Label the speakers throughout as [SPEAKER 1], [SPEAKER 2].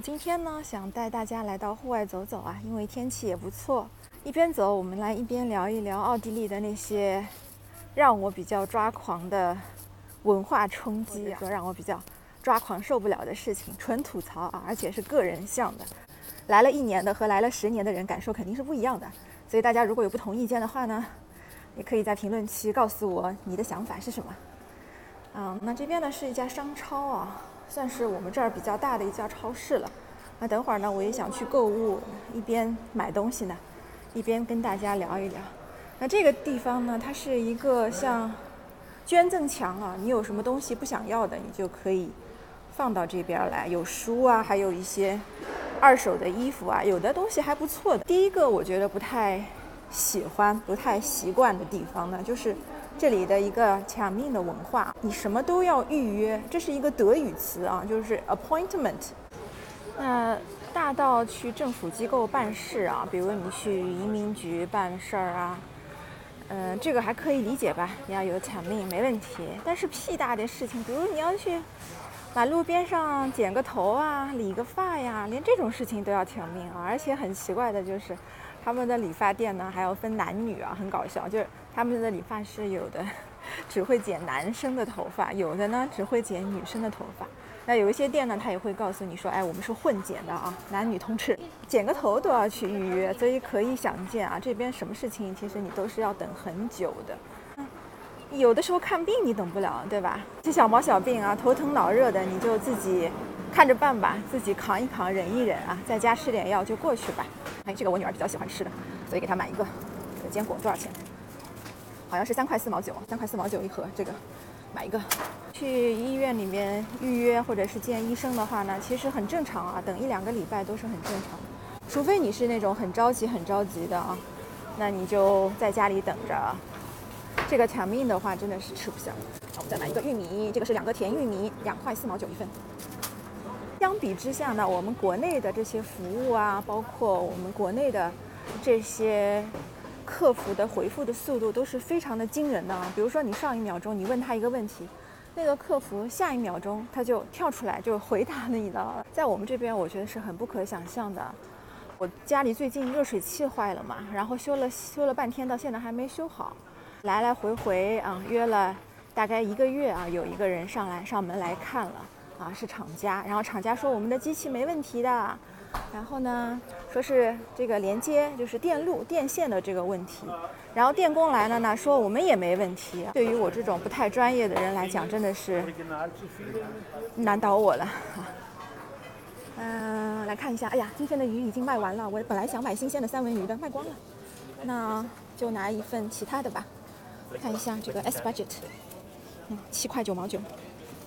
[SPEAKER 1] 今天呢，想带大家来到户外走走啊，因为天气也不错。一边走，我们来一边聊一聊奥地利的那些让我比较抓狂的文化冲击啊，说让我比较抓狂受不了的事情，纯吐槽啊，而且是个人向的。来了一年的和来了十年的人感受肯定是不一样的，所以大家如果有不同意见的话呢，也可以在评论区告诉我你的想法是什么。嗯，那这边呢是一家商超啊，算是我们这儿比较大的一家超市了。那等会儿呢，我也想去购物，一边买东西呢。一边跟大家聊一聊，那这个地方呢，它是一个像捐赠墙啊，你有什么东西不想要的，你就可以放到这边来。有书啊，还有一些二手的衣服啊，有的东西还不错的。第一个我觉得不太喜欢、不太习惯的地方呢，就是这里的一个抢命的文化，你什么都要预约，这是一个德语词啊，就是 appointment。那。大到去政府机构办事啊，比如你去移民局办事儿啊，嗯，这个还可以理解吧？你要有抢命没问题。但是屁大的事情，比如你要去马路边上剪个头啊、理个发呀，连这种事情都要抢命啊！而且很奇怪的就是，他们的理发店呢还要分男女啊，很搞笑。就是他们的理发师有的只会剪男生的头发，有的呢只会剪女生的头发。那有一些店呢，他也会告诉你说，哎，我们是混剪的啊，男女通吃，剪个头都要去预约，所以可以想见啊，这边什么事情其实你都是要等很久的。有的时候看病你等不了，对吧？这小毛小病啊，头疼脑热的，你就自己看着办吧，自己扛一扛，忍一忍啊，在家吃点药就过去吧。哎，这个我女儿比较喜欢吃的，所以给她买一个。这个坚果多少钱？好像是三块四毛九，三块四毛九一盒，这个买一个。去医院里面预约或者是见医生的话呢，其实很正常啊，等一两个礼拜都是很正常。除非你是那种很着急、很着急的啊，那你就在家里等着。这个抢命的话真的是吃不消。好，我们再买一个玉米，这个是两个甜玉米，两块四毛九一份。相比之下呢，我们国内的这些服务啊，包括我们国内的这些客服的回复的速度都是非常的惊人的啊。比如说你上一秒钟你问他一个问题。那个客服下一秒钟他就跳出来就回答你了，在我们这边我觉得是很不可想象的。我家里最近热水器坏了嘛，然后修了修了半天，到现在还没修好，来来回回啊约了大概一个月啊，有一个人上来上门来看了啊，是厂家，然后厂家说我们的机器没问题的。然后呢，说是这个连接就是电路电线的这个问题，然后电工来了呢，说我们也没问题。对于我这种不太专业的人来讲，真的是难倒我了。嗯，来看一下，哎呀，今天的鱼已经卖完了。我本来想买新鲜的三文鱼的，卖光了。那就拿一份其他的吧。看一下这个 S budget，嗯，七块九毛九，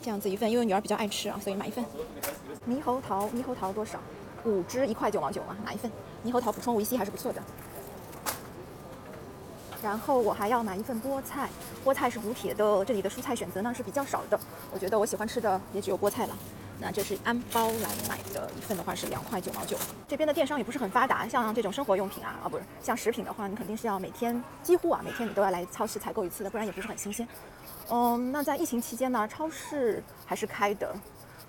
[SPEAKER 1] 这样子一份，因为女儿比较爱吃啊，所以买一份。猕猴桃，猕猴桃多少？五只一块九毛九啊，买一份。猕猴桃补充维 C 还是不错的。然后我还要买一份菠菜，菠菜是补铁的。这里的蔬菜选择呢是比较少的，我觉得我喜欢吃的也只有菠菜了。那这是按包来买的一份的话是两块九毛九。这边的电商也不是很发达，像这种生活用品啊，啊不是像食品的话，你肯定是要每天几乎啊每天你都要来超市采购一次的，不然也不是很新鲜。嗯，那在疫情期间呢，超市还是开的。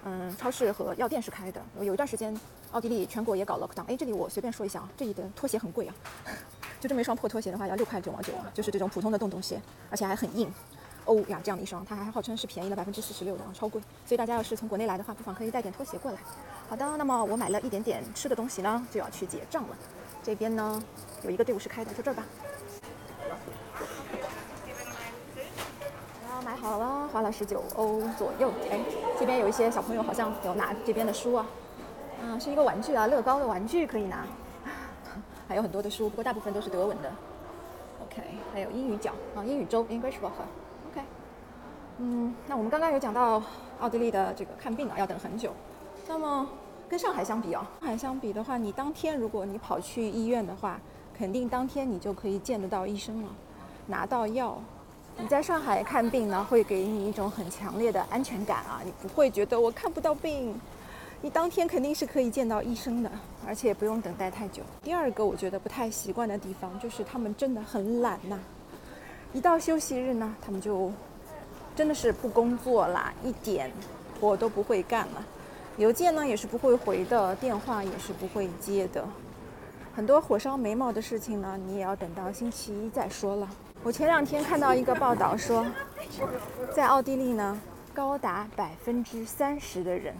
[SPEAKER 1] 嗯，超市和药店是开的。有一段时间，奥地利全国也搞 lockdown。哎，这里我随便说一下啊，这里的拖鞋很贵啊，就这么一双破拖鞋的话要六块九毛九啊，就是这种普通的洞洞鞋，而且还很硬。欧呀，这样的一双，它还号称是便宜了百分之四十六的啊，超贵。所以大家要是从国内来的话，不妨可以带点拖鞋过来。好的，那么我买了一点点吃的东西呢，就要去结账了。这边呢有一个队伍是开的，就这儿吧。买好了，花了十九欧左右。哎，这边有一些小朋友好像有拿这边的书啊，嗯，是一个玩具啊，乐高的玩具可以拿，还有很多的书，不过大部分都是德文的。OK，还有英语角啊，英语周 English book。嗯，那我们刚刚有讲到奥地利的这个看病啊，要等很久。那么跟上海相比啊，上海相比的话，你当天如果你跑去医院的话，肯定当天你就可以见得到医生了，拿到药。你在上海看病呢，会给你一种很强烈的安全感啊，你不会觉得我看不到病，你当天肯定是可以见到医生的，而且不用等待太久。第二个我觉得不太习惯的地方就是他们真的很懒呐，一到休息日呢，他们就真的是不工作啦，一点活都不会干了。邮件呢也是不会回的，电话也是不会接的。很多火烧眉毛的事情呢，你也要等到星期一再说了。我前两天看到一个报道说，在奥地利呢，高达百分之三十的人，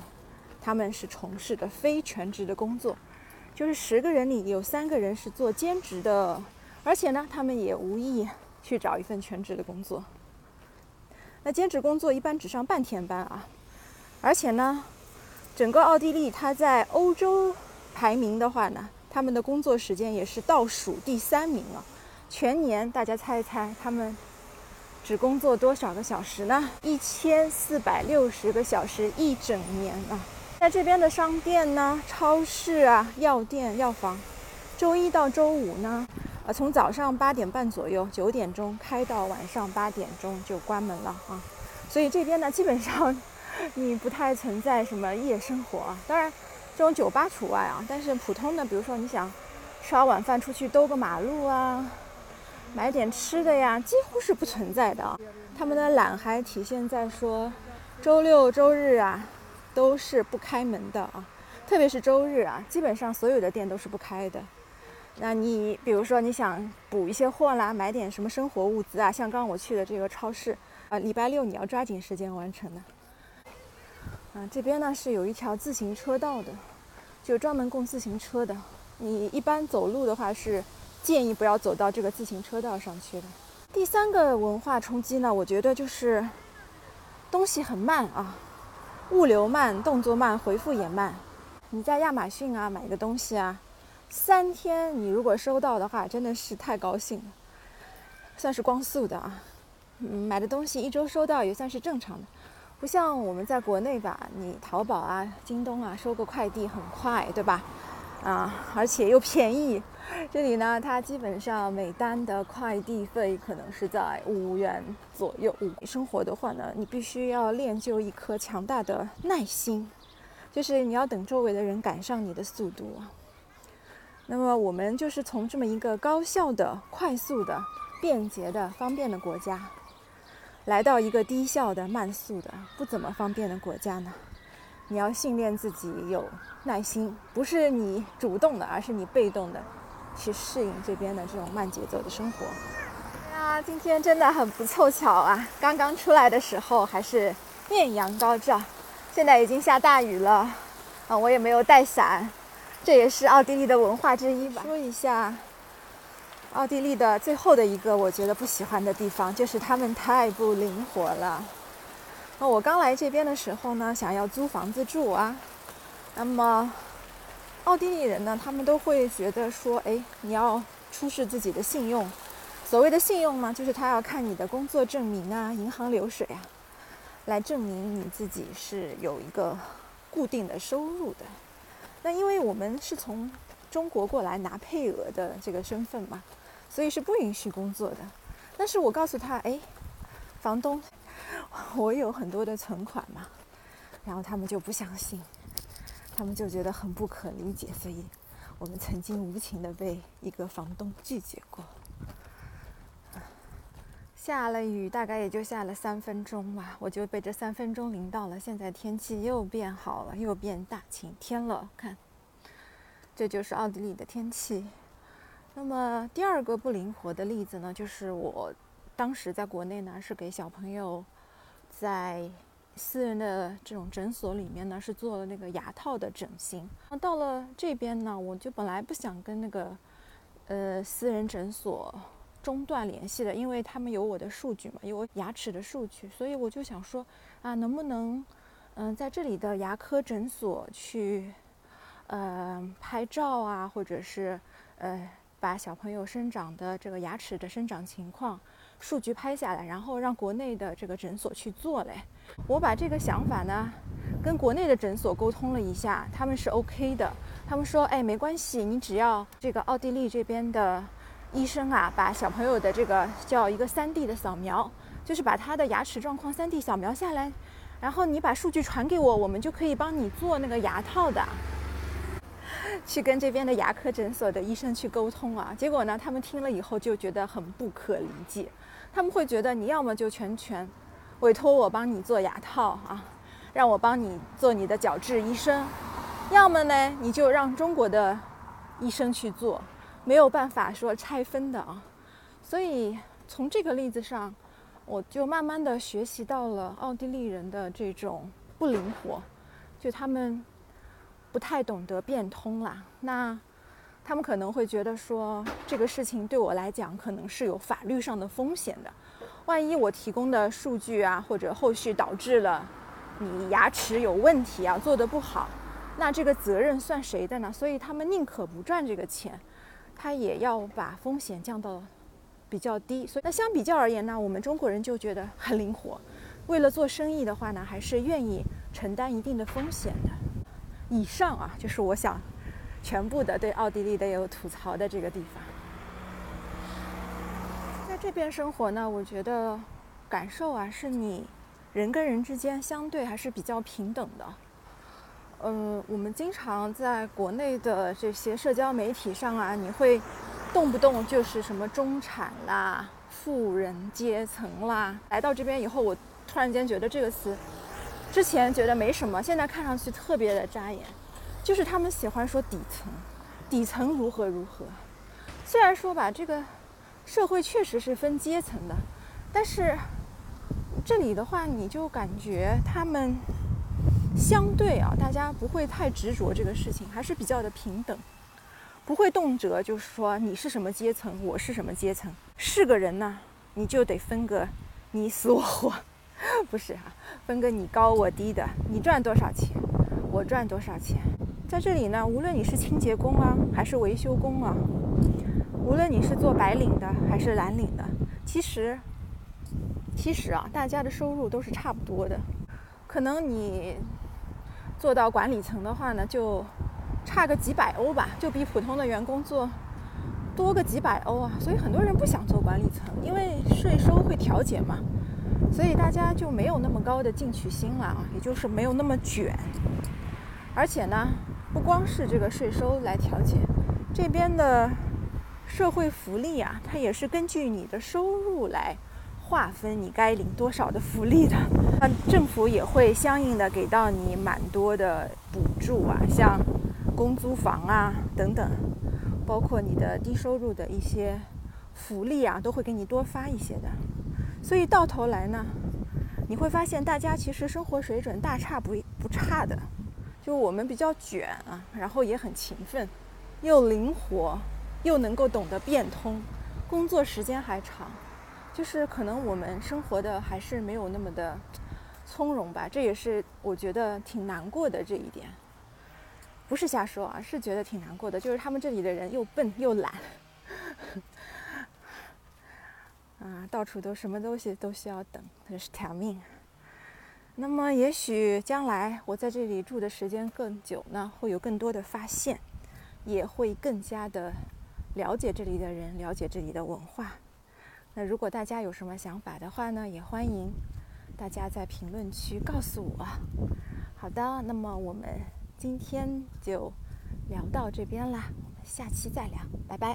[SPEAKER 1] 他们是从事的非全职的工作，就是十个人里有三个人是做兼职的，而且呢，他们也无意去找一份全职的工作。那兼职工作一般只上半天班啊，而且呢，整个奥地利它在欧洲排名的话呢。他们的工作时间也是倒数第三名了，全年大家猜一猜，他们只工作多少个小时呢？一千四百六十个小时一整年啊！那这边的商店呢、超市啊、药店、药房，周一到周五呢，呃，从早上八点半左右，九点钟开到晚上八点钟就关门了啊。所以这边呢，基本上 你不太存在什么夜生活啊，当然。这种酒吧除外啊，但是普通的，比如说你想吃完晚饭出去兜个马路啊，买点吃的呀，几乎是不存在的啊。他们的懒还体现在说，周六周日啊都是不开门的啊，特别是周日啊，基本上所有的店都是不开的。那你比如说你想补一些货啦，买点什么生活物资啊，像刚刚我去的这个超市啊，礼拜六你要抓紧时间完成的。啊，这边呢是有一条自行车道的。就专门供自行车的，你一般走路的话是建议不要走到这个自行车道上去的。第三个文化冲击呢，我觉得就是东西很慢啊，物流慢，动作慢，回复也慢。你在亚马逊啊买个东西啊，三天你如果收到的话，真的是太高兴了，算是光速的啊。买的东西一周收到也算是正常的。不像我们在国内吧，你淘宝啊、京东啊收个快递很快，对吧？啊，而且又便宜。这里呢，它基本上每单的快递费可能是在五元左右。生活的话呢，你必须要练就一颗强大的耐心，就是你要等周围的人赶上你的速度啊。那么我们就是从这么一个高效的、快速的、便捷的、方便的国家。来到一个低效的、慢速的、不怎么方便的国家呢？你要训练自己有耐心，不是你主动的，而是你被动的去适应这边的这种慢节奏的生活。呀，今天真的很不凑巧啊！刚刚出来的时候还是艳阳高照，现在已经下大雨了啊！我也没有带伞，这也是奥地利的文化之一吧？说一下。奥地利的最后的一个我觉得不喜欢的地方，就是他们太不灵活了。那我刚来这边的时候呢，想要租房子住啊，那么奥地利人呢，他们都会觉得说，哎，你要出示自己的信用。所谓的信用呢，就是他要看你的工作证明啊、银行流水啊，来证明你自己是有一个固定的收入的。那因为我们是从中国过来拿配额的这个身份嘛。所以是不允许工作的，但是我告诉他，哎，房东，我有很多的存款嘛，然后他们就不相信，他们就觉得很不可理解，所以我们曾经无情的被一个房东拒绝过。下了雨，大概也就下了三分钟吧，我就被这三分钟淋到了。现在天气又变好了，又变大晴天了，看，这就是奥地利的天气。那么第二个不灵活的例子呢，就是我当时在国内呢，是给小朋友在私人的这种诊所里面呢，是做了那个牙套的整形。那到了这边呢，我就本来不想跟那个呃私人诊所中断联系的，因为他们有我的数据嘛，有我牙齿的数据，所以我就想说啊，能不能嗯在这里的牙科诊所去呃拍照啊，或者是呃。把小朋友生长的这个牙齿的生长情况数据拍下来，然后让国内的这个诊所去做嘞。我把这个想法呢跟国内的诊所沟通了一下，他们是 OK 的。他们说，哎，没关系，你只要这个奥地利这边的医生啊，把小朋友的这个叫一个 3D 的扫描，就是把他的牙齿状况 3D 扫描下来，然后你把数据传给我，我们就可以帮你做那个牙套的。去跟这边的牙科诊所的医生去沟通啊，结果呢，他们听了以后就觉得很不可理解，他们会觉得你要么就全权委托我帮你做牙套啊，让我帮你做你的矫治医生；要么呢，你就让中国的医生去做，没有办法说拆分的啊。所以从这个例子上，我就慢慢的学习到了奥地利人的这种不灵活，就他们不太懂得变通啦。那他们可能会觉得说，这个事情对我来讲可能是有法律上的风险的。万一我提供的数据啊，或者后续导致了你牙齿有问题啊，做得不好，那这个责任算谁的呢？所以他们宁可不赚这个钱，他也要把风险降到。比较低，所以那相比较而言呢，我们中国人就觉得很灵活。为了做生意的话呢，还是愿意承担一定的风险的。以上啊，就是我想全部的对奥地利的有吐槽的这个地方。在这边生活呢，我觉得感受啊，是你人跟人之间相对还是比较平等的。嗯，我们经常在国内的这些社交媒体上啊，你会。动不动就是什么中产啦、富人阶层啦，来到这边以后，我突然间觉得这个词，之前觉得没什么，现在看上去特别的扎眼。就是他们喜欢说底层，底层如何如何。虽然说吧，这个社会确实是分阶层的，但是这里的话，你就感觉他们相对啊，大家不会太执着这个事情，还是比较的平等。不会动辄就是说你是什么阶层，我是什么阶层，是个人呢，你就得分个你死我活，不是啊，分个你高我低的，你赚多少钱，我赚多少钱。在这里呢，无论你是清洁工啊，还是维修工啊，无论你是做白领的还是蓝领的，其实，其实啊，大家的收入都是差不多的。可能你做到管理层的话呢，就。差个几百欧吧，就比普通的员工做多个几百欧啊，所以很多人不想做管理层，因为税收会调节嘛，所以大家就没有那么高的进取心了啊，也就是没有那么卷。而且呢，不光是这个税收来调节，这边的社会福利啊，它也是根据你的收入来划分你该领多少的福利的。那政府也会相应的给到你蛮多的补助啊，像。公租房啊，等等，包括你的低收入的一些福利啊，都会给你多发一些的。所以到头来呢，你会发现大家其实生活水准大差不不差的。就我们比较卷啊，然后也很勤奋，又灵活，又能够懂得变通，工作时间还长。就是可能我们生活的还是没有那么的从容吧，这也是我觉得挺难过的这一点。不是瞎说啊，是觉得挺难过的。就是他们这里的人又笨又懒，啊，到处都什么东西都需要等，真是条命。那么，也许将来我在这里住的时间更久呢，会有更多的发现，也会更加的了解这里的人，了解这里的文化。那如果大家有什么想法的话呢，也欢迎大家在评论区告诉我。好的，那么我们。今天就聊到这边啦，我们下期再聊，拜拜。